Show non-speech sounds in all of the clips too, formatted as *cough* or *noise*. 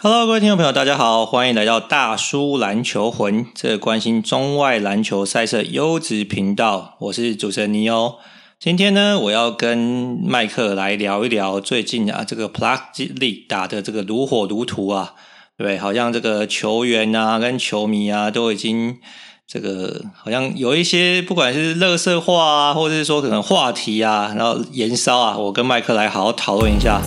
Hello，各位听众朋友，大家好，欢迎来到大叔篮球魂，这个关心中外篮球赛事优质频道。我是主持人尼欧。今天呢，我要跟麦克来聊一聊最近啊，这个 Plus League 打的这个如火如荼啊，对不对？好像这个球员啊跟球迷啊都已经这个好像有一些不管是垃圾话啊，或者是说可能话题啊，然后延烧啊，我跟麦克来好好讨论一下。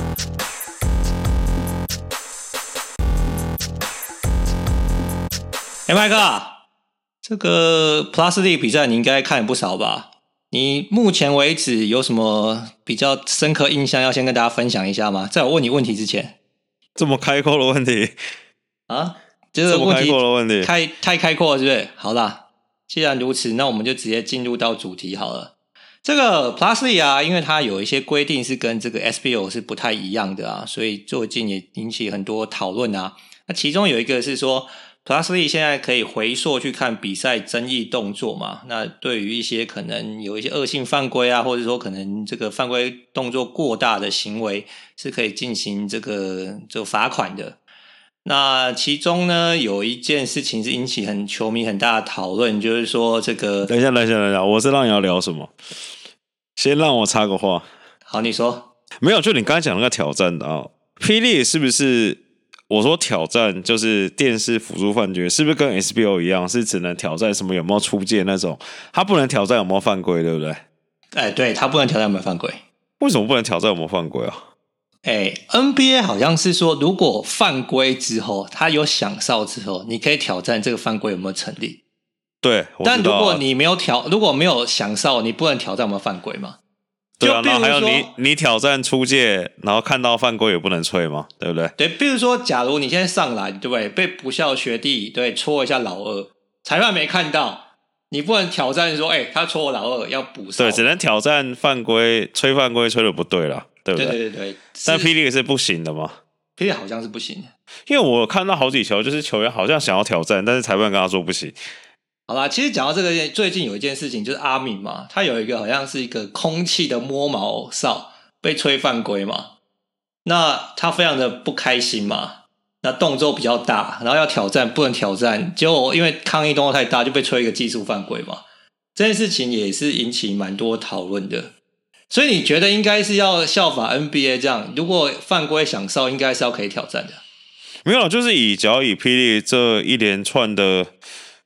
哎，麦克，这个 Plus League 比赛你应该看不少吧？你目前为止有什么比较深刻印象要先跟大家分享一下吗？在我问你问题之前，这么开阔的问题啊？就是问题这么开阔的问题，太太开阔了，是不是？好啦，既然如此，那我们就直接进入到主题好了。这个 Plus League 啊，因为它有一些规定是跟这个 SBO 是不太一样的啊，所以最近也引起很多讨论啊。那其中有一个是说。Plus League 现在可以回溯去看比赛争议动作嘛？那对于一些可能有一些恶性犯规啊，或者说可能这个犯规动作过大的行为，是可以进行这个就罚款的。那其中呢，有一件事情是引起很球迷很大的讨论，就是说这个……等一下，等一下，等一下，我是让你要聊什么。先让我插个话。好，你说。没有，就你刚才讲那个挑战的啊霹雳是不是？我说挑战就是电视辅助犯规，是不是跟 SBO 一样，是只能挑战什么有没有出界那种？他不能挑战有没有犯规，对不对？哎，对，他不能挑战有没有犯规。为什么不能挑战有没有犯规啊？哎，NBA 好像是说，如果犯规之后，他有响哨之后，你可以挑战这个犯规有没有成立。对，但如果你没有挑，如果没有响哨，你不能挑战有没有犯规吗？对啊，然后还有你，你挑战出界，然后看到犯规也不能吹嘛，对不对？对，比如说，假如你现在上篮，对不对？被不孝学弟对戳一下老二，裁判没看到，你不能挑战说，哎，他戳我老二要补上。对，只能挑战犯规，吹犯规吹的不对了，对不对？对对对对。但霹雳是不行的嘛？霹雳好像是不行，因为我看到好几球，就是球员好像想要挑战，但是裁判跟他说不行。好啦，其实讲到这个，最近有一件事情，就是阿敏嘛，他有一个好像是一个空气的摸毛哨被吹犯规嘛，那他非常的不开心嘛，那动作比较大，然后要挑战不能挑战，结果因为抗议动作太大，就被吹一个技术犯规嘛。这件事情也是引起蛮多讨论的，所以你觉得应该是要效法 NBA 这样，如果犯规响哨，应该是要可以挑战的。没有，就是以只要以霹雳这一连串的。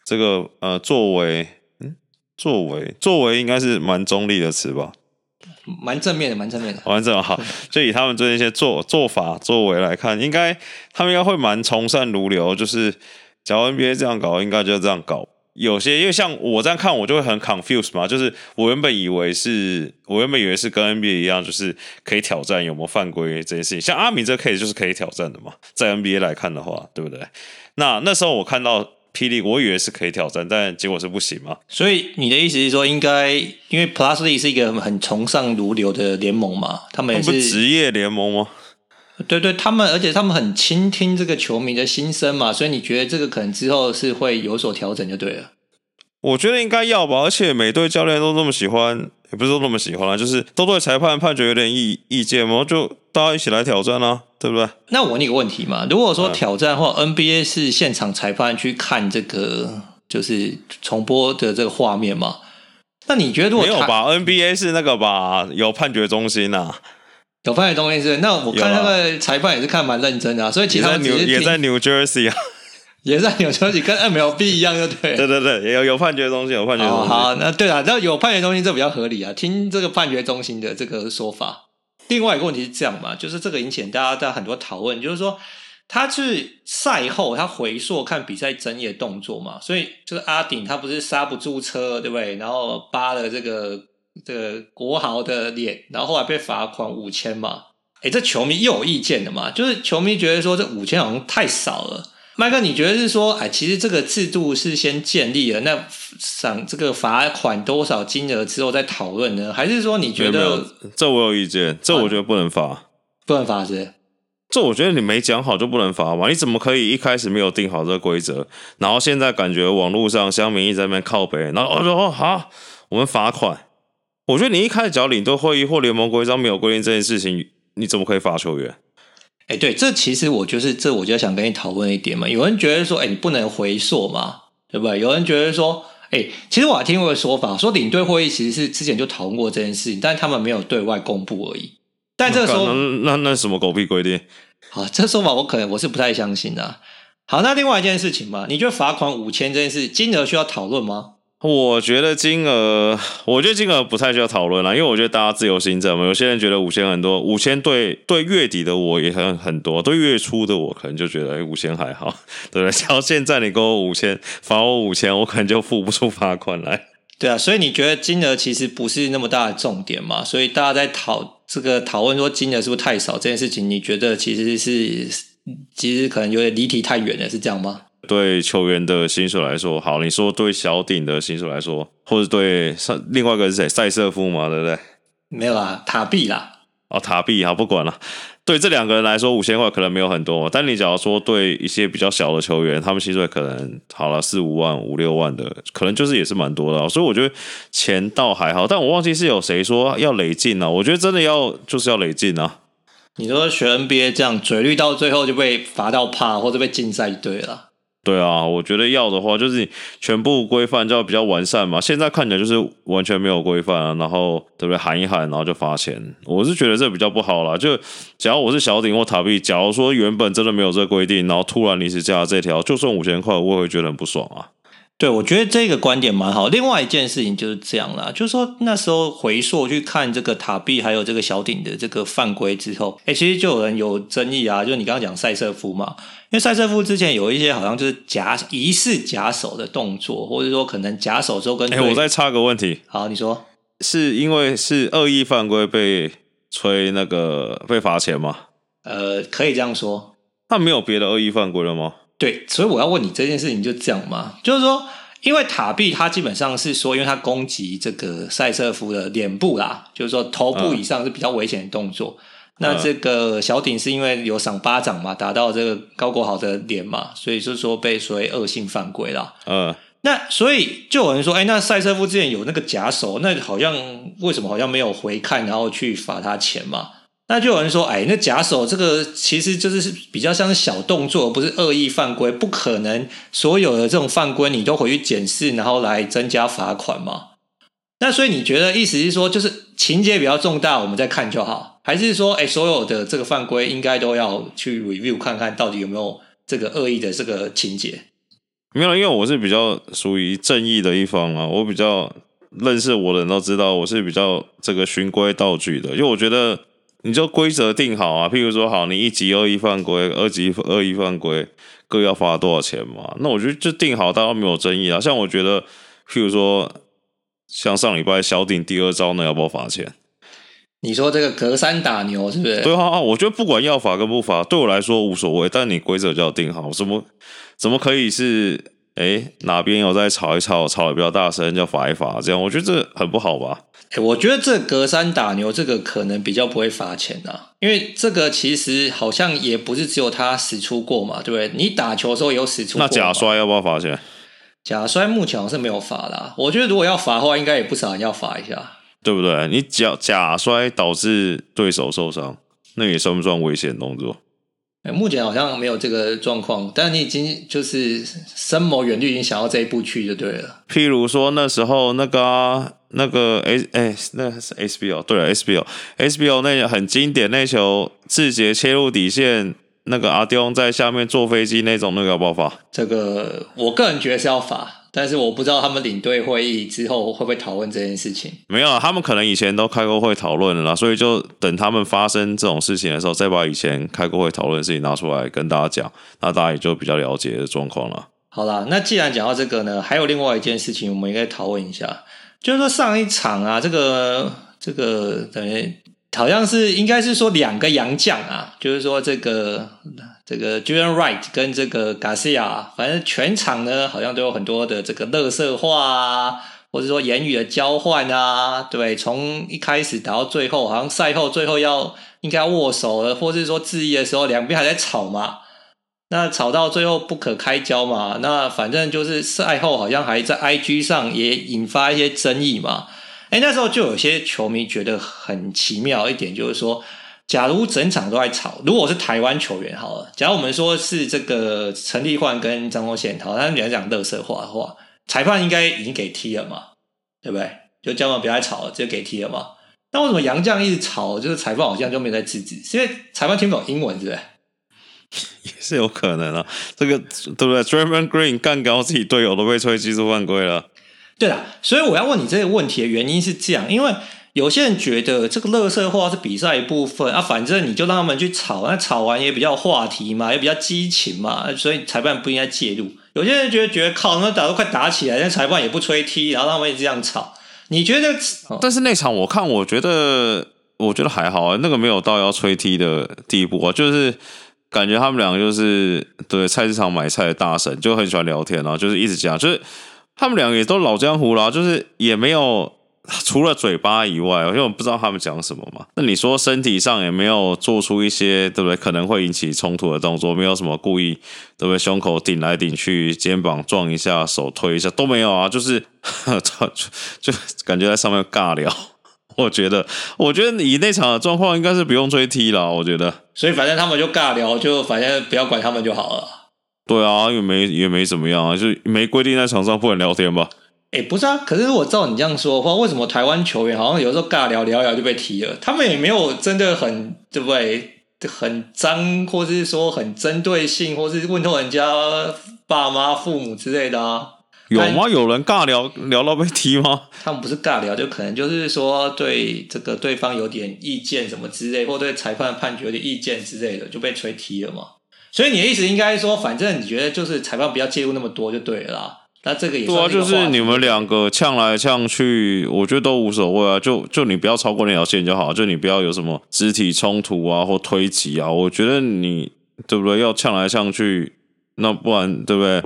这个呃，作为，嗯，作为，作为应该是蛮中立的词吧，蛮正面的，蛮正面的，蛮正面。好，就以他们这一些做做法作为来看，应该他们应该会蛮从善如流。就是，假如 NBA 这样搞，应该就这样搞。有些因为像我这样看，我就会很 confused 嘛。就是我原本以为是，我原本以为是跟 NBA 一样，就是可以挑战有没有犯规这件事情。像阿米这个 case 就是可以挑战的嘛，在 NBA 来看的话，对不对？那那时候我看到。霹雳，我以为是可以挑战，但结果是不行嘛。所以你的意思是说，应该因为 Plus League 是一个很崇尚如流的联盟嘛，他们也是职业联盟吗？对对，他们而且他们很倾听这个球迷的心声嘛，所以你觉得这个可能之后是会有所调整就对了。我觉得应该要吧，而且每队教练都这么喜欢。也不是说那么喜欢啊，就是都对裁判判决有点意意见嘛，就大家一起来挑战啊，对不对？那我问你个问题嘛，如果说挑战或 NBA 是现场裁判去看这个，就是重播的这个画面嘛？那你觉得如果没有吧？NBA 是那个吧？有判决中心呐、啊，有判决中心是？那我看那个裁判也是看蛮认真的、啊，所以其他也在，也在 New Jersey 啊。也是有消息跟 MLB *laughs* 一样，就对。对对对，有有判决中心，有判决中心。哦、好，那对啊，那有判决中心这比较合理啊。听这个判决中心的这个说法。另外一个问题是这样嘛，就是这个引起大家大家很多讨论，就是说他去赛后他回溯看比赛争议的动作嘛，所以就是阿顶他不是刹不住车，对不对？然后扒了这个这个国豪的脸，然后后来被罚款五千嘛。哎，这球迷又有意见的嘛，就是球迷觉得说这五千好像太少了。麦克，你觉得是说，哎，其实这个制度是先建立了，那赏这个罚款多少金额之后再讨论呢？还是说你觉得？这我有意见，这我觉得不能罚，不能罚是？这我觉得你没讲好就不能罚嘛？你怎么可以一开始没有定好这个规则，然后现在感觉网络上乡民一直在那边靠北，然后哦哦好，我们罚款。我觉得你一开始只要领队会议或联盟规章没有规定这件事情，你怎么可以罚球员？哎，对，这其实我就是这，我就想跟你讨论一点嘛。有人觉得说，哎，你不能回溯嘛，对不对？有人觉得说，哎，其实我还听过个说法，说领队会议其实是之前就讨论过这件事情，但是他们没有对外公布而已。但这个时候，那那，那什么狗屁规定？*laughs* 好，这说法我可能我是不太相信的啊。好，那另外一件事情嘛，你觉得罚款五千这件事金额需要讨论吗？我觉得金额，我觉得金额不太需要讨论了，因为我觉得大家自由心证嘛。有些人觉得五千很多，五千对对月底的我也很很多，对月初的我可能就觉得哎五千还好，*laughs* 对不对？像现在你给我五千，罚我五千，我可能就付不出罚款来。对啊，所以你觉得金额其实不是那么大的重点嘛？所以大家在讨这个讨论说金额是不是太少这件事情，你觉得其实是其实可能有点离题太远了，是这样吗？对球员的薪水来说，好，你说对小顶的薪水来说，或者对上另外一个是谁？塞瑟夫嘛，对不对？没有啊，塔比啦。哦，塔比，好，不管了。对这两个人来说，五千块可能没有很多，但你假如说对一些比较小的球员，他们薪水可能好了四五万、五六万的，可能就是也是蛮多的。所以我觉得钱倒还好，但我忘记是有谁说要累进啊？我觉得真的要就是要累进啊。你说学 NBA 这样嘴绿到最后就被罚到怕，或者被禁赛，一堆了。对啊，我觉得要的话，就是你全部规范就要比较完善嘛。现在看起来就是完全没有规范啊，然后对不对？喊一喊，然后就罚钱。我是觉得这比较不好啦。就假如我是小顶或塔币，假如说原本真的没有这个规定，然后突然临时加了这条，就算五千块，我也会觉得很不爽啊。对，我觉得这个观点蛮好。另外一件事情就是这样啦，就是说那时候回溯去看这个塔比还有这个小顶的这个犯规之后，哎，其实就有人有争议啊，就是你刚刚讲赛瑟夫嘛，因为赛瑟夫之前有一些好像就是假疑似假手的动作，或者说可能假手之后跟……哎，我再插个问题，好，你说是因为是恶意犯规被吹那个被罚钱吗？呃，可以这样说，他没有别的恶意犯规了吗？对，所以我要问你这件事情就这样嘛，就是说，因为塔比他基本上是说，因为他攻击这个赛瑟夫的脸部啦，就是说头部以上是比较危险的动作。嗯、那这个小顶是因为有赏巴掌嘛，打到这个高国豪的脸嘛，所以就是说被所谓恶性犯规啦。嗯，那所以就有人说，哎，那赛瑟夫之前有那个假手，那好像为什么好像没有回看，然后去罚他钱嘛？那就有人说，哎，那假手这个其实就是比较像是小动作，不是恶意犯规，不可能所有的这种犯规你都回去检视，然后来增加罚款嘛？那所以你觉得意思是说，就是情节比较重大，我们再看就好，还是说，哎，所有的这个犯规应该都要去 review 看看到底有没有这个恶意的这个情节？没有，因为我是比较属于正义的一方啊，我比较认识我的人都知道，我是比较这个循规蹈矩的，因为我觉得。你就规则定好啊，譬如说，好，你一级恶意犯规，二级恶意犯规，各要罚多少钱嘛？那我觉得就定好，大家没有争议啊。像我觉得，譬如说，像上礼拜小顶第二招，那要不要罚钱？你说这个隔山打牛是不是？对啊，我觉得不管要罚跟不罚，对我来说无所谓。但你规则就要定好，怎么怎么可以是？哎，哪边有在吵一吵，吵得比较大声，就罚一罚，这样我觉得这很不好吧？哎，我觉得这隔山打牛这个可能比较不会罚钱啊，因为这个其实好像也不是只有他使出过嘛，对不对？你打球的时候有使出过？那假摔要不要罚钱？假摔目前好像是没有罚的，我觉得如果要罚的话，应该也不少人要罚一下，对不对？你假假摔导致对手受伤，那也算不算危险动作？目前好像没有这个状况，但你已经就是深谋远虑，已经想要这一步去就对了。譬如说那时候那个、啊、那个哎哎，那是 SBO 对了 SBO SBO 那很经典那球，志杰切入底线，那个阿刁在下面坐飞机那种，那个要不要罚？这个我个人觉得是要罚。但是我不知道他们领队会议之后会不会讨论这件事情。没有，他们可能以前都开过会讨论了啦，所以就等他们发生这种事情的时候，再把以前开过会讨论的事情拿出来跟大家讲，那大家也就比较了解的状况了。好啦，那既然讲到这个呢，还有另外一件事情，我们应该讨论一下，就是说上一场啊，这个这个等于好像是应该是说两个洋将啊，就是说这个。这个 Jordan Wright 跟这个 Garcia，反正全场呢好像都有很多的这个垃圾话啊，或者说言语的交换啊，对，从一开始打到最后，好像赛后最后要应该要握手了，或是说致意的时候，两边还在吵嘛，那吵到最后不可开交嘛，那反正就是赛后好像还在 IG 上也引发一些争议嘛，哎，那时候就有些球迷觉得很奇妙一点，就是说。假如整场都在吵，如果我是台湾球员好了，假如我们说是这个陈立焕跟张宗宪，好，他们俩讲乐色话的话，裁判应该已经给踢了嘛，对不对？就叫他们不要再吵了，直接给踢了嘛。那为什么杨绛一直吵，就是裁判好像就没在制止？是因为裁判听不懂英文，是不是？也是有可能啊，这个对不对？Draymond Green 干高自己队友都被吹技术犯规了。对啦，所以我要问你这个问题的原因是这样，因为。有些人觉得这个垃圾话是比赛一部分啊，反正你就让他们去吵，那吵完也比较话题嘛，也比较激情嘛，所以裁判不应该介入。有些人觉得觉得靠，那打都快打起来，那裁判也不吹踢，然后他们也这样吵。你觉得？但是那场我看，我觉得我觉得还好啊，那个没有到要吹踢的地步啊，就是感觉他们两个就是对菜市场买菜的大神，就很喜欢聊天啊，就是一直讲，就是他们两个也都老江湖了，就是也没有。*laughs* 除了嘴巴以外，因为我不知道他们讲什么嘛。那你说身体上也没有做出一些对不对？可能会引起冲突的动作，没有什么故意对不对？胸口顶来顶去，肩膀撞一下，手推一下都没有啊，就是 *laughs* 就，就感觉在上面尬聊。*laughs* 我觉得，我觉得你那场的状况应该是不用追踢了。我觉得，所以反正他们就尬聊，就反正不要管他们就好了。对啊，也没也没怎么样啊，就没规定在场上不能聊天吧。哎，不是啊，可是我照你这样说的话，为什么台湾球员好像有时候尬聊聊聊就被踢了？他们也没有真的很对不对？很脏，或者是说很针对性，或是问候人家爸妈、父母之类的啊？有吗？有人尬聊聊到被踢吗？他们不是尬聊，就可能就是说对这个对方有点意见什么之类，或对裁判判决有点意见之类的，就被吹踢了嘛。所以你的意思应该说，反正你觉得就是裁判不要介入那么多就对了啦。那这个也对啊，就是你们两个呛来呛去，我觉得都无所谓啊。就就你不要超过那条线就好，就你不要有什么肢体冲突啊或推挤啊。我觉得你对不对？要呛来呛去，那不然对不对？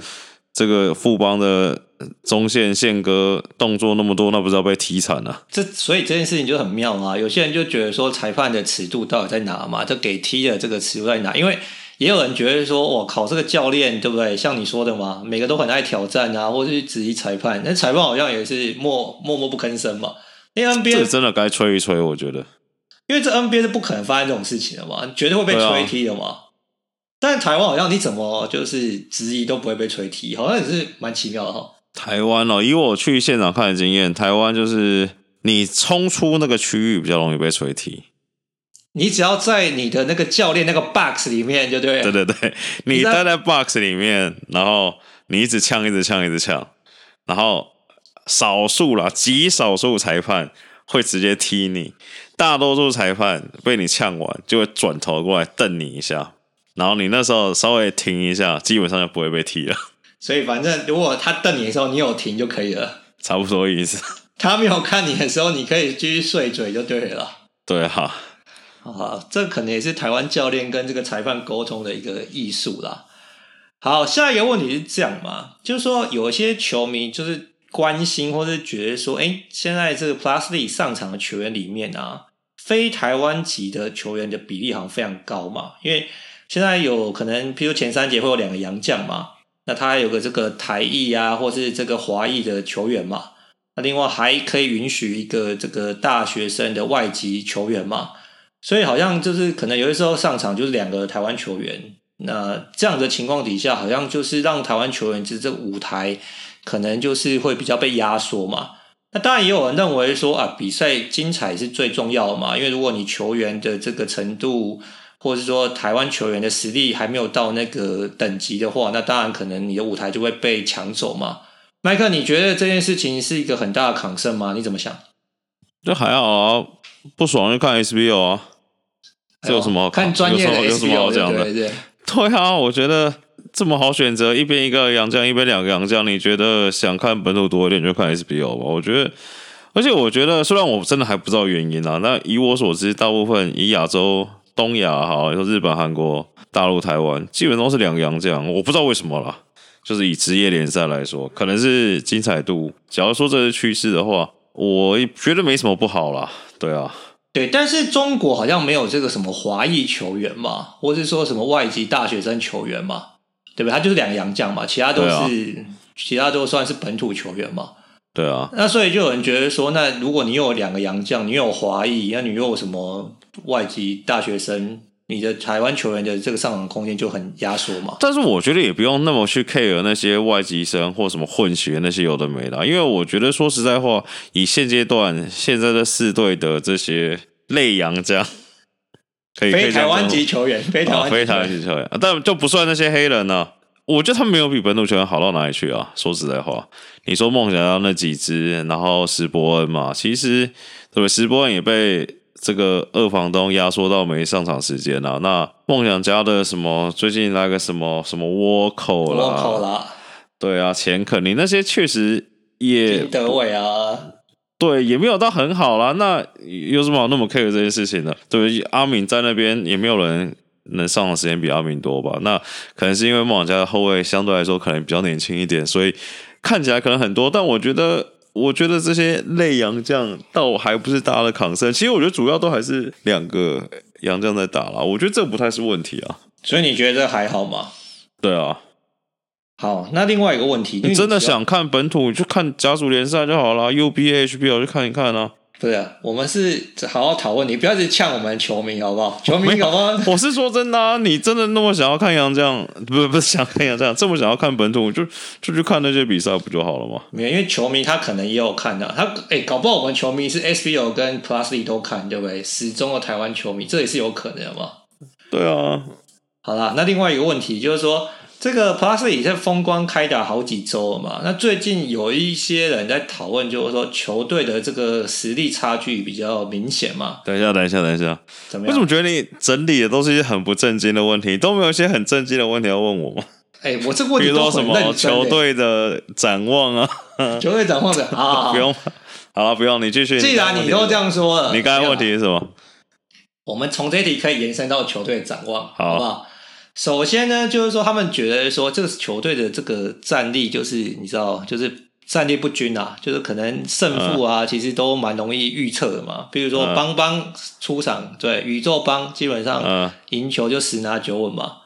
这个富邦的中线宪哥动作那么多，那不是要被踢惨了？这所以这件事情就很妙啊。有些人就觉得说，裁判的尺度到底在哪嘛？就给踢的这个尺度在哪？因为也有人觉得说，我靠，这个教练对不对？像你说的嘛，每个都很爱挑战啊，或者是质疑裁判。那裁判好像也是默默默不吭声嘛。因为 NBA 这真的该吹一吹，我觉得，因为这 NBA 是不可能发生这种事情的嘛，绝对会被吹踢的嘛。啊、但是台湾好像你怎么就是质疑都不会被吹踢，好像也是蛮奇妙的哈。台湾哦，以我去现场看的经验，台湾就是你冲出那个区域比较容易被吹踢。你只要在你的那个教练那个 box 里面，就对。对对对，你待在 box 里面，然后你一直呛，一直呛，一直呛，然后少数啦，极少数裁判会直接踢你，大多数裁判被你呛完就会转头过来瞪你一下，然后你那时候稍微停一下，基本上就不会被踢了。所以反正如果他瞪你的时候，你有停就可以了，差不多意思。他没有看你的时候，你可以继续碎嘴就对了。对哈。啊，这可能也是台湾教练跟这个裁判沟通的一个艺术啦。好，下一个问题是这样嘛，就是说有些球迷就是关心或是觉得说，哎，现在这个 Plusley 上场的球员里面啊，非台湾籍的球员的比例好像非常高嘛。因为现在有可能，譬如前三节会有两个洋将嘛，那他还有个这个台裔啊，或是这个华裔的球员嘛。那另外还可以允许一个这个大学生的外籍球员嘛。所以好像就是可能有些时候上场就是两个台湾球员，那这样的情况底下，好像就是让台湾球员其实这舞台可能就是会比较被压缩嘛。那当然也有人认为说啊，比赛精彩是最重要的嘛，因为如果你球员的这个程度，或者是说台湾球员的实力还没有到那个等级的话，那当然可能你的舞台就会被抢走嘛。麦克，你觉得这件事情是一个很大的抗胜吗？你怎么想？这还好啊。不爽就看 SBO 啊，这有什么好看专业有什么好讲的？对，对，对，对啊，我觉得这么好选择，一边一个洋将，一边两个洋将。你觉得想看本土多一点，就看 SBO 吧。我觉得，而且我觉得，虽然我真的还不知道原因啊，那以我所知，大部分以亚洲、东亚哈，说日本、韩国、大陆、台湾，基本都是两个洋将。我不知道为什么啦，就是以职业联赛来说，可能是精彩度。假如说这是趋势的话，我觉得没什么不好啦。对啊，对，但是中国好像没有这个什么华裔球员嘛，或是说什么外籍大学生球员嘛，对不对？他就是两个洋将嘛，其他都是、啊、其他都算是本土球员嘛。对啊，那所以就有人觉得说，那如果你又有两个洋将，你又有华裔，那你又有什么外籍大学生，你的台湾球员的这个上场空间就很压缩嘛。但是我觉得也不用那么去 care 那些外籍生或什么混血那些有的没的，因为我觉得说实在话，以现阶段现在的四队的这些类洋 *laughs* 这样，可以非台湾籍球员，非台湾、哦、非台湾籍球员，但就不算那些黑人呢、啊。我觉得他们没有比本土球员好到哪里去啊！说实在话，你说梦想家那几支，然后石伯恩嘛，其实对不对？石伯恩也被这个二房东压缩到没上场时间了。那梦想家的什么最近那个什么什么倭寇啦，倭寇啦，对啊，钱肯尼那些确实也德伟啊，对，也没有到很好啦。那有什么好那么 care 这件事情的？对，阿敏在那边也没有人。能上的时间比阿敏多吧？那可能是因为梦想家的后卫相对来说可能比较年轻一点，所以看起来可能很多。但我觉得，我觉得这些类洋将倒还不是大家的抗生。其实我觉得主要都还是两个洋将在打啦。我觉得这不太是问题啊。所以你觉得这还好吗？对啊。好，那另外一个问题，你，真的想看本土，就看甲组联赛就好了。UBA、HBL 去看一看啊。不是、啊，我们是好好讨论，你不要去呛我们球迷好不好？球迷好不好？*laughs* 我是说真的啊，你真的那么想要看杨绛，不是不是想看杨绛，这么想要看本土，就就去看那些比赛不就好了吗？没有，因为球迷他可能也有看的，他哎、欸，搞不好我们球迷是 SBL 跟 Plus League 都看，对不对？始终的台湾球迷，这也是有可能的嘛。对啊，好啦，那另外一个问题就是说。这个 Plus League 在风光开打好几周了嘛？那最近有一些人在讨论，就是说球队的这个实力差距比较明显嘛？等一下，等一下，等一下，怎么样？为什么觉得你整理的都是一些很不正经的问题，都没有一些很正经的问题要问我吗？哎，我这个问题都很认真。比如说什么球队的展望啊？*laughs* 球队展望的 *laughs* 啊？不用，好了，不用你继续。既然你都这样说了，你刚才问题是什么？我们从这一题可以延伸到球队展望，好，好不好？首先呢，就是说他们觉得说这个球队的这个战力，就是你知道，就是战力不均啊，就是可能胜负啊，其实都蛮容易预测的嘛。比如说邦邦出场，对宇宙邦基本上赢球就十拿九稳嘛，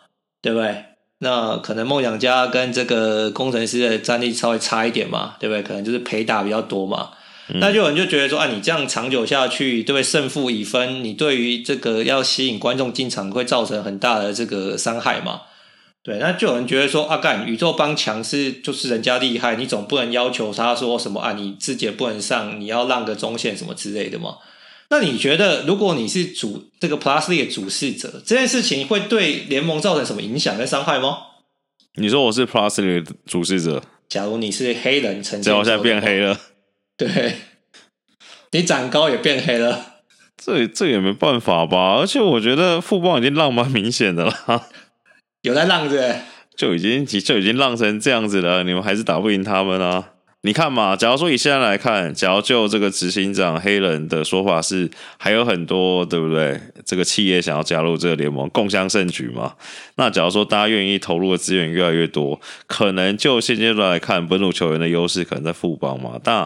对不对？那可能梦想家跟这个工程师的战力稍微差一点嘛，对不对？可能就是陪打比较多嘛。那就有人就觉得说，啊，你这样长久下去，对不对？胜负已分，你对于这个要吸引观众进场，会造成很大的这个伤害嘛？对，那就有人觉得说，啊，干宇宙帮强是就是人家厉害，你总不能要求他说什么啊？你自己也不能上，你要让个中线什么之类的嘛？那你觉得，如果你是主这个 Plus 的主事者，这件事情会对联盟造成什么影响跟伤害吗？你说我是 Plus 的主事者，假如你是黑人，成结果现在变黑了。对，你长高也变黑了，这这也没办法吧？而且我觉得富邦已经浪蛮明显的了，有在浪着，就已经就已经浪成这样子了，你们还是打不赢他们啊？你看嘛，假如说以现在来看，假如就这个执行长黑人的说法是还有很多，对不对？这个企业想要加入这个联盟，共襄盛举嘛。那假如说大家愿意投入的资源越来越多，可能就现阶段来看，本土球员的优势可能在富邦嘛。但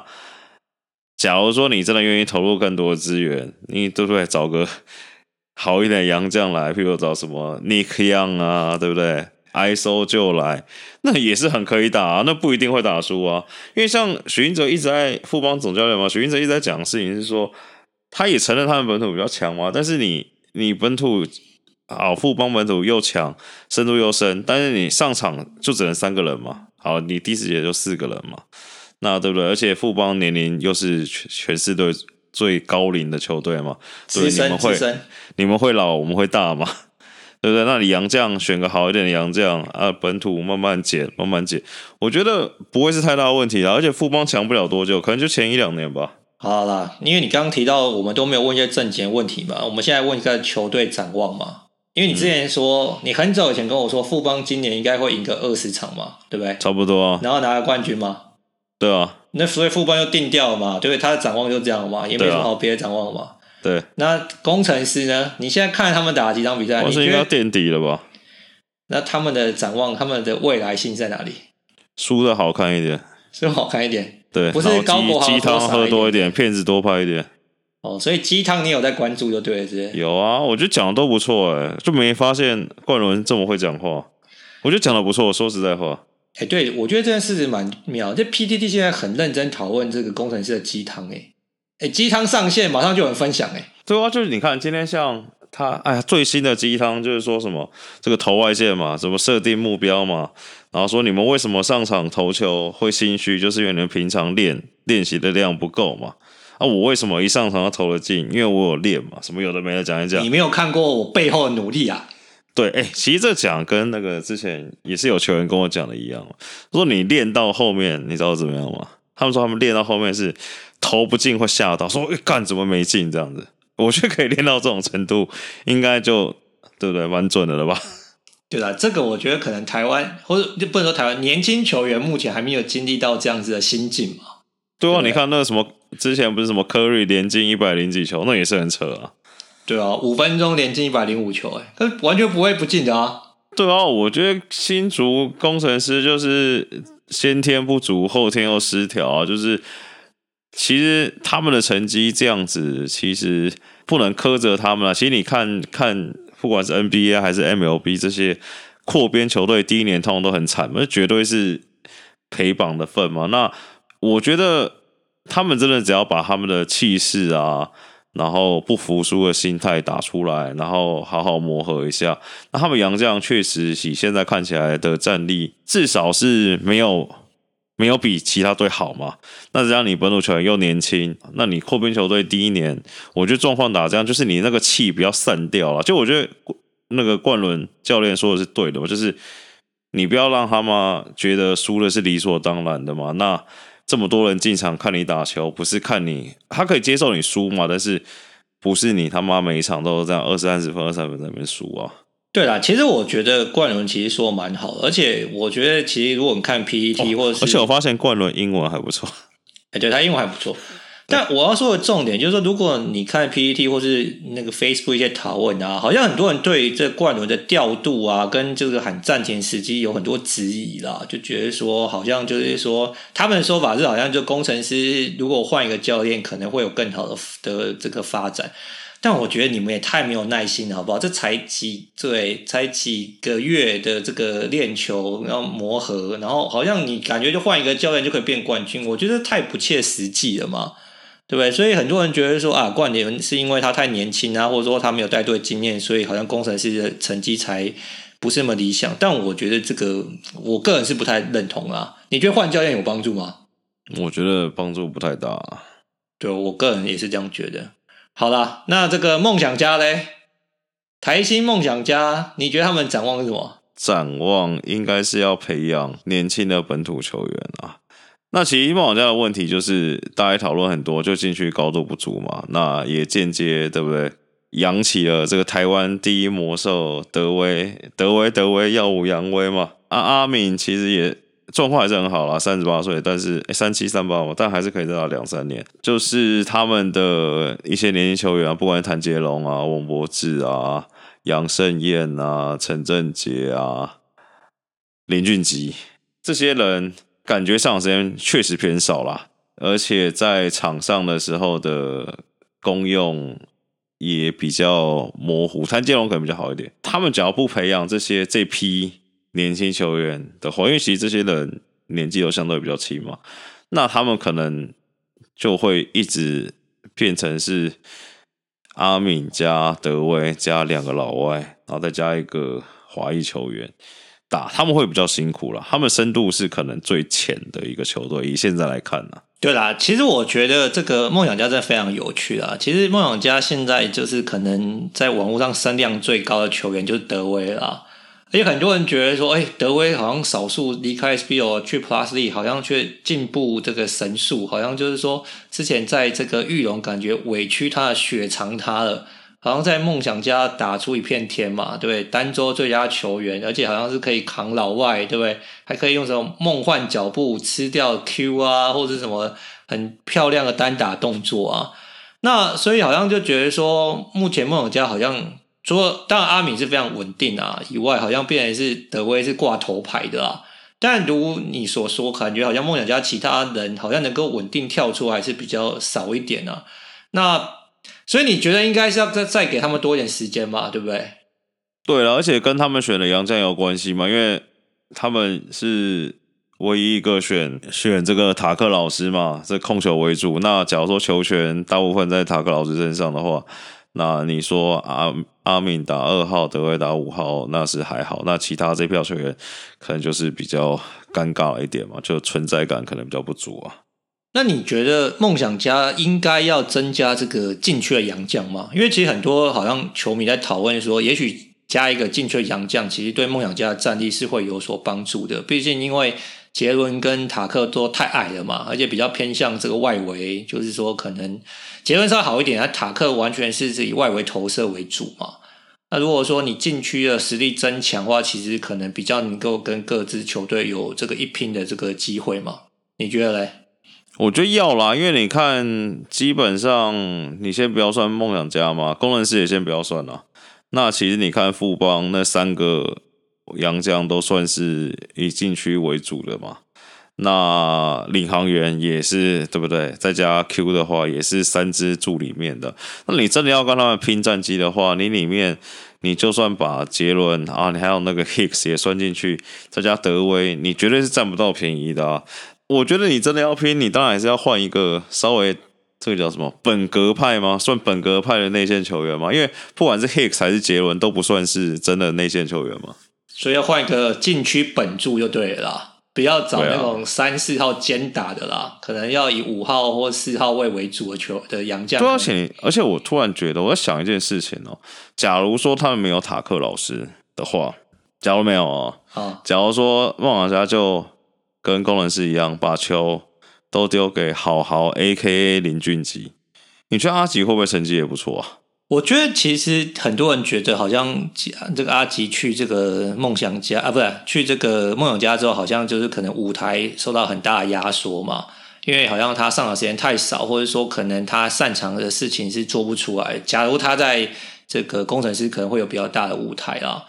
假如说你真的愿意投入更多的资源，你对不对？找个 *laughs* 好一点洋将来，譬如找什么 Nick Young 啊，对不对？ISO 就来，那也是很可以打啊，那不一定会打输啊。因为像许晋哲一直在富邦总教练嘛，许晋哲一直在讲的事情是说，他也承认他们本土比较强嘛，但是你你本土好，富邦本土又强，深度又深，但是你上场就只能三个人嘛，好，你第四节就四个人嘛。那对不对？而且富邦年龄又是全全世队最高龄的球队嘛，所以你们会你们会老，我们会大嘛，对不对？那你洋将选个好一点的洋将啊，本土慢慢减，慢慢减，我觉得不会是太大的问题啦。而且富邦强不了多久，可能就前一两年吧。好啦，因为你刚刚提到我们都没有问一些正经问题嘛，我们现在问一下球队展望嘛。因为你之前说、嗯、你很早以前跟我说富邦今年应该会赢个二十场嘛，对不对？差不多啊。然后拿个冠军嘛。对啊，那所以副班又定掉了嘛，对不对？他的展望就这样嘛，也没什么好别的展望了嘛。对，那工程师呢？你现在看他们打几场比赛，我是应该垫底了吧？那他们的展望，他们的未来性在哪里？输的好看一点，输好看一点，对，不是高国豪鸡汤喝多一点，骗子多拍一点。哦，所以鸡汤你有在关注就对了，是有啊，我觉得讲的都不错哎，就没发现冠伦这么会讲话，我觉得讲的不错，说实在话。哎，对，我觉得这件事情蛮妙。这 PDD 现在很认真讨论这个工程师的鸡汤，哎，哎，鸡汤上线马上就有人分享，哎，对啊，就是你看今天像他，哎呀，最新的鸡汤就是说什么这个投外线嘛，怎么设定目标嘛，然后说你们为什么上场投球会心虚，就是因为你们平常练练习的量不够嘛。啊，我为什么一上场要投得进？因为我有练嘛，什么有的没的讲一讲。你没有看过我背后的努力啊？对，哎、欸，其实这讲跟那个之前也是有球员跟我讲的一样，说你练到后面，你知道怎么样吗？他们说他们练到后面是投不进会吓到，说哎干、欸、怎么没进这样子？我觉得可以练到这种程度，应该就对不对？蛮准的了吧？*laughs* 对啦，这个我觉得可能台湾或者就不能说台湾年轻球员目前还没有经历到这样子的心境嘛。对啊，对你看那个什么之前不是什么科瑞连进一百零几球，那也是很扯啊。对啊，五分钟连进一百零五球，哎，他完全不会不进的啊。对啊，我觉得新竹工程师就是先天不足，后天又失调啊。就是其实他们的成绩这样子，其实不能苛责他们啊。其实你看看，不管是 NBA 还是 MLB 这些扩编球队，第一年通常都很惨，那绝对是陪榜的份嘛。那我觉得他们真的只要把他们的气势啊。然后不服输的心态打出来，然后好好磨合一下。那他们洋将确实以现在看起来的战力，至少是没有没有比其他队好嘛。那这样你本土球员又年轻，那你扩编球队第一年，我觉得状况打这样，就是你那个气不要散掉了。就我觉得那个冠伦教练说的是对的嘛，就是你不要让他们觉得输的是理所当然的嘛。那这么多人进场看你打球，不是看你，他可以接受你输嘛？但是不是你他妈每一场都这样二三十分、二三十分在那边输啊？对啦，其实我觉得冠伦其实说蛮好的，而且我觉得其实如果你看 PPT 或者是，而且我发现冠伦英文还不错，哎，对他英文还不错。但我要说的重点就是说，如果你看 PPT 或是那个 Facebook 一些讨论啊，好像很多人对这冠伦的调度啊，跟这个喊暂停时机有很多质疑啦，就觉得说好像就是说他们的说法是好像就工程师如果换一个教练，可能会有更好的的这个发展。但我觉得你们也太没有耐心了，好不好？这才几对，才几个月的这个练球，然后磨合，然后好像你感觉就换一个教练就可以变冠军，我觉得太不切实际了嘛。对不对？所以很多人觉得说啊，冠联是因为他太年轻啊，或者说他没有带队经验，所以好像工程师的成绩才不是那么理想。但我觉得这个，我个人是不太认同啊。你觉得换教练有帮助吗？我觉得帮助不太大。对，我个人也是这样觉得。好啦，那这个梦想家嘞，台新梦想家，你觉得他们展望是什么？展望应该是要培养年轻的本土球员啊。那其实梦想家的问题就是，大家讨论很多，就进去高度不足嘛。那也间接对不对，扬起了这个台湾第一魔兽德威，德威德威耀武扬威嘛。啊，阿敏其实也状况还是很好啦，三十八岁，但是三七三八嘛，但还是可以再打两三年。就是他们的一些年轻球员啊，不管是谭杰龙啊、王柏智啊、杨胜燕啊、陈振杰啊、林俊吉这些人。感觉上场时间确实偏少啦，而且在场上的时候的功用也比较模糊。谭建龙可能比较好一点。他们只要不培养这些这批年轻球员的话，因为其实这些人年纪都相对比较轻嘛，那他们可能就会一直变成是阿敏加德威加两个老外，然后再加一个华裔球员。打他们会比较辛苦了，他们深度是可能最浅的一个球队，以现在来看呢。对啦，其实我觉得这个梦想家真的非常有趣啦。其实梦想家现在就是可能在网络上声量最高的球员就是德威啦，而且很多人觉得说，哎，德威好像少数离开 SBL 去 Plus 力好像却进步这个神速，好像就是说之前在这个玉龙感觉委屈他的血藏他了。好像在梦想家打出一片天嘛，对不对？单周最佳球员，而且好像是可以扛老外，对不对？还可以用什么梦幻脚步吃掉 Q 啊，或者什么很漂亮的单打动作啊。那所以好像就觉得说，目前梦想家好像除了当然阿敏是非常稳定啊以外，好像变成是德威是挂头牌的啊。但如你所说，感觉好像梦想家其他人好像能够稳定跳出还是比较少一点啊。那所以你觉得应该是要再再给他们多一点时间嘛，对不对？对了，而且跟他们选的杨将有关系嘛，因为他们是唯一一个选选这个塔克老师嘛，这控球为主。那假如说球权大部分在塔克老师身上的话，那你说阿阿敏打二号，德威打五号，那是还好。那其他这票球员可能就是比较尴尬一点嘛，就存在感可能比较不足啊。那你觉得梦想家应该要增加这个禁区的洋将吗？因为其实很多好像球迷在讨论说，也许加一个禁区的洋将，其实对梦想家的战力是会有所帮助的。毕竟因为杰伦跟塔克都太矮了嘛，而且比较偏向这个外围，就是说可能杰伦稍微好一点，而塔克完全是以外围投射为主嘛。那如果说你禁区的实力增强的话，其实可能比较能够跟各支球队有这个一拼的这个机会嘛？你觉得嘞？我觉得要啦，因为你看，基本上你先不要算梦想家嘛，工程师也先不要算啦。那其实你看富邦那三个洋将都算是以禁区为主的嘛。那领航员也是对不对？再加 Q 的话，也是三支柱里面的。那你真的要跟他们拼战绩的话，你里面你就算把杰伦啊，你还有那个 Hicks 也算进去，再加德威，你绝对是占不到便宜的啊。我觉得你真的要拼，你当然还是要换一个稍微这个叫什么本格派吗？算本格派的内线球员吗？因为不管是 Hicks 还是杰伦，都不算是真的内线球员嘛。所以要换一个禁区本柱就对了啦，不要找那种三四号兼打的啦，啊、可能要以五号或四号位为主的球的洋将。对，而且而且我突然觉得，我在想一件事情哦，假如说他们没有塔克老师的话，假如没有哦，啊，假如说梦想家就。跟工人是一样，把球都丢给好好 A.K.A 林俊吉。你觉得阿吉会不会成绩也不错啊？我觉得其实很多人觉得好像这个阿吉去这个梦想家啊，不是去这个梦想家之后，好像就是可能舞台受到很大的压缩嘛。因为好像他上场时间太少，或者说可能他擅长的事情是做不出来。假如他在这个工程师可能会有比较大的舞台啊。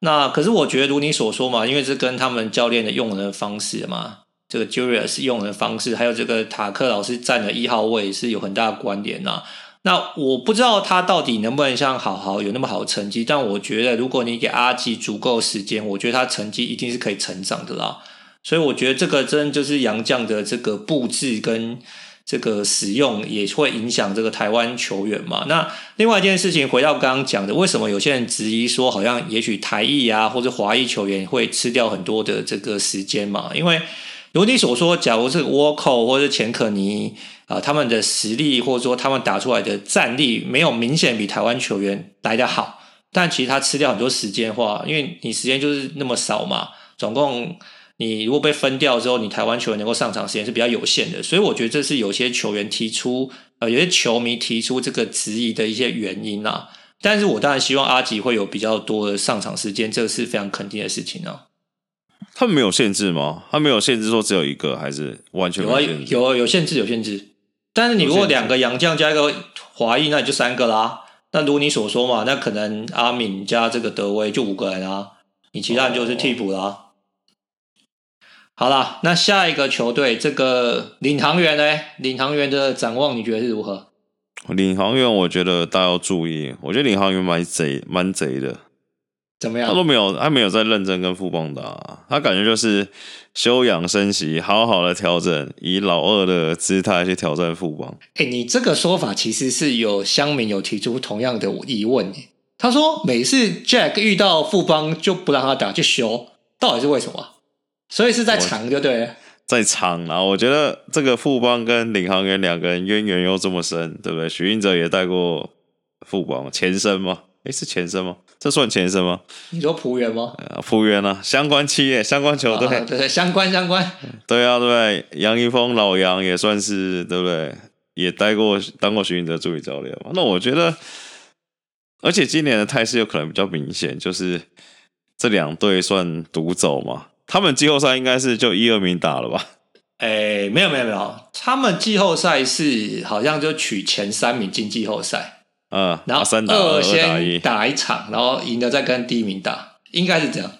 那可是我觉得，如你所说嘛，因为是跟他们教练的用人方式嘛，这个 Julius 用人方式，还有这个塔克老师站的一号位是有很大的关联呐。那我不知道他到底能不能像好好有那么好的成绩，但我觉得如果你给阿吉足够时间，我觉得他成绩一定是可以成长的啦。所以我觉得这个真就是杨将的这个布置跟。这个使用也会影响这个台湾球员嘛？那另外一件事情，回到刚刚讲的，为什么有些人质疑说，好像也许台裔啊或者华裔球员会吃掉很多的这个时间嘛？因为如你所说，假如是沃寇或者钱可尼啊，他们的实力或者说他们打出来的战力没有明显比台湾球员来得好，但其实他吃掉很多时间的话，因为你时间就是那么少嘛，总共。你如果被分掉之后，你台湾球员能够上场时间是比较有限的，所以我觉得这是有些球员提出，呃，有些球迷提出这个质疑的一些原因啊。但是我当然希望阿吉会有比较多的上场时间，这个是非常肯定的事情啊。他们没有限制吗？他没有限制说只有一个，还是完全没有？有啊，有有限制，有限制。但是你如果两个洋将加一个华裔，那你就三个啦。那如你所说嘛，那可能阿敏加这个德威就五个人啊，你其他人就是替补啦。好啦，那下一个球队这个领航员呢？领航员的展望你觉得是如何？领航员，我觉得大家要注意。我觉得领航员蛮贼，蛮贼的。怎么样？他都没有，他没有在认真跟富邦打，他感觉就是休养生息，好好的调整，以老二的姿态去挑战富邦。哎、欸，你这个说法其实是有乡民有提出同样的疑问。他说每次 Jack 遇到富邦就不让他打，就休，到底是为什么？所以是在藏就对了，在长，然后！我觉得这个富邦跟领航员两个人渊源又这么深，对不对？许晋哲也带过富邦前身吗？诶，是前身吗？这算前身吗？你说浦原吗？浦原啊，相关企业、相关球队，对、啊、对，相关相关。对啊，对不对？杨一峰老杨也算是对不对？也带过当过徐云哲助理教练嘛。那我觉得，而且今年的态势有可能比较明显，就是这两队算独走嘛。他们季后赛应该是就一二名打了吧？哎、欸，没有没有没有，他们季后赛是好像就取前三名进季后赛，嗯，然后三打二先打一场，然后赢了再跟第一名打，应该是这样。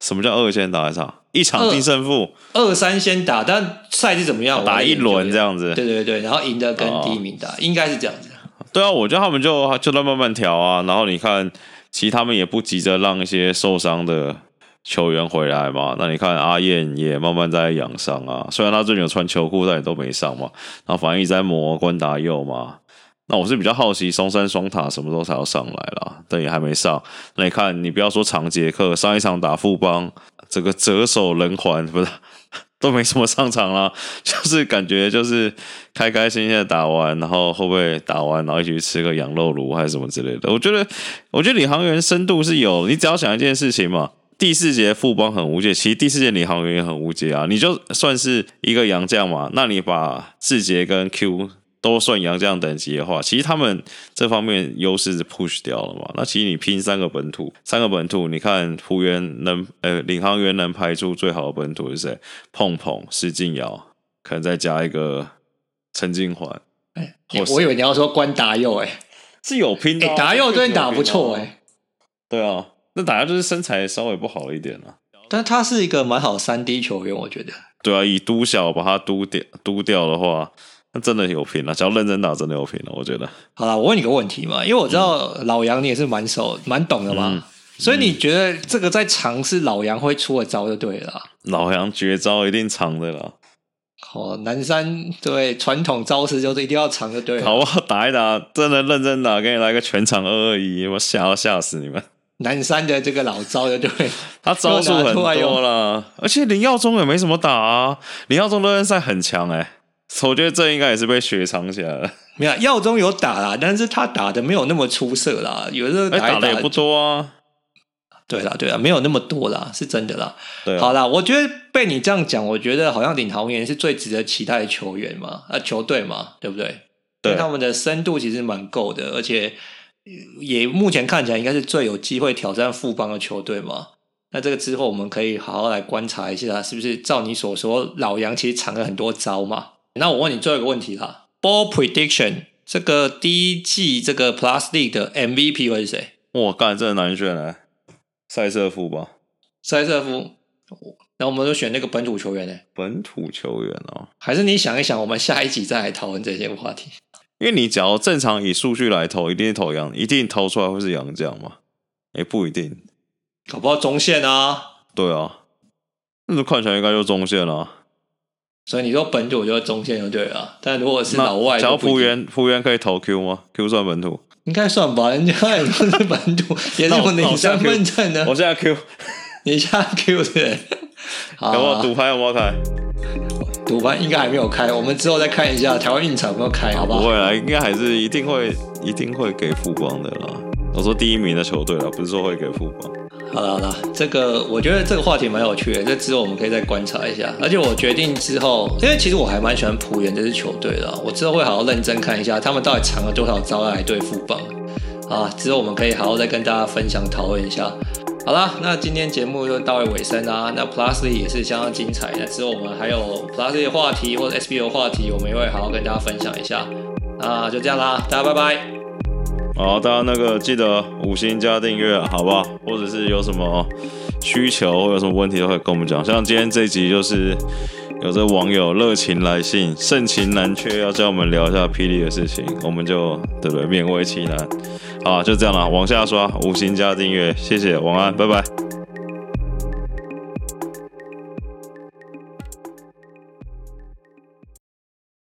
什么叫二先打一场？一场定胜负，二三先打，但赛制怎么样？打一轮这样子。对对对，然后赢的跟第一名打，哦、应该是这样子。对啊，我觉得他们就就在慢慢调啊，然后你看，其实他们也不急着让一些受伤的。球员回来嘛。那你看阿燕也慢慢在养伤啊，虽然他最近有穿球裤，但也都没上嘛。然后反正一直在磨关达佑嘛。那我是比较好奇松山双塔什么时候才要上来啦，但也还没上。那你看，你不要说长杰克，上一场打富邦，这个折手人寰不是 *laughs* 都没什么上场啦，*laughs* 就是感觉就是开开心心的打完，然后会不会打完，然后一起去吃个羊肉炉还是什么之类的。我觉得，我觉得领航员深度是有，你只要想一件事情嘛，第四节富邦很无解，其实第四节领航员也很无解啊。你就算是一个洋将嘛，那你把志杰跟 Q。都算洋将等级的话，其实他们这方面优势是 push 掉了嘛。那其实你拼三个本土，三个本土，你看璞园能呃领航员能排出最好的本土是谁？碰碰、施晋尧，可能再加一个陈金环。哎、欸，我以为你要说关达佑，哎，是有拼的、啊。达佑最近打不错，哎。对啊，那达佑就是身材稍微不好一点了、啊，但他是一个蛮好三 D 球员，我觉得。对啊，以督小把他督掉督掉的话。那真的有拼了，只要认真打，真的有拼了。我觉得。好了，我问你个问题嘛，因为我知道老杨你也是蛮熟、蛮懂的嘛、嗯，所以你觉得这个在尝试老杨会出的招就对了。老杨绝招一定藏的啦。哦，南山对传统招式就是一定要藏就对了。好不好？打一打，真的认真打，给你来个全场二二一，我吓要吓死你们。南山的这个老招的对，*laughs* 他招数很多了，而且林耀宗也没什么打啊，林耀宗热身赛很强哎、欸。我觉得这应该也是被雪藏起来了。没有，耀宗有打啦，但是他打的没有那么出色啦。有的时候打，打，打的也不多啊。对啦，对啦，没有那么多啦，是真的啦。对啊，好啦，我觉得被你这样讲，我觉得好像领航员是最值得期待的球员嘛，啊，球队嘛，对不对？对，他们的深度其实蛮够的，而且也目前看起来应该是最有机会挑战富邦的球队嘛。那这个之后我们可以好好来观察一下，是不是照你所说，老杨其实藏了很多招嘛？那我问你最后一个问题啦，Ball Prediction 这个第一季这个 Plus League 的 MVP 会是谁？哇，干，这难选呢，塞瑟夫吧？塞瑟夫，那我们就选那个本土球员呢？本土球员哦，还是你想一想，我们下一集再来讨论这些话题。因为你只要正常以数据来投，一定投羊，一定投出来会是洋将嘛？也不一定，搞不好中线啊？对啊，那就看起来应该就中线了啊。所以你说本土就是中线就对了，但如果是老外，只要服务员，服务员可以投 Q 吗？Q 算本土？应该算吧，人家也算是本土，*laughs* 也是我的身份证呢。我现在 Q，你现在 Q 对？好，有没有赌牌有没有开？赌牌应该还没有开，我们之后再看一下台湾运彩有没有开，好不好？不会啦，应该还是一定会一定会给富邦的啦。我说第一名的球队啦，不是说会给富邦。好了好了，这个我觉得这个话题蛮有趣的，这之后我们可以再观察一下。而且我决定之后，因为其实我还蛮喜欢璞园这支球队的，我之后会好好认真看一下他们到底藏了多少招来对富邦。啊，之后我们可以好好再跟大家分享讨论一下。好了，那今天节目就到尾尾声啦。那 Plus 也是相当精彩的，之后我们还有 Plus 的话题或者 SBO 话题，我们也会好好跟大家分享一下。那就这样啦，大家拜拜。好，大家那个记得五星加订阅，好不好？或者是有什么需求或有什么问题都可以跟我们讲。像今天这一集就是有这网友热情来信，盛情难却，要叫我们聊一下霹雳的事情，我们就对不对？勉为其难。啊，就这样了，往下刷，五星加订阅，谢谢，晚安，拜拜。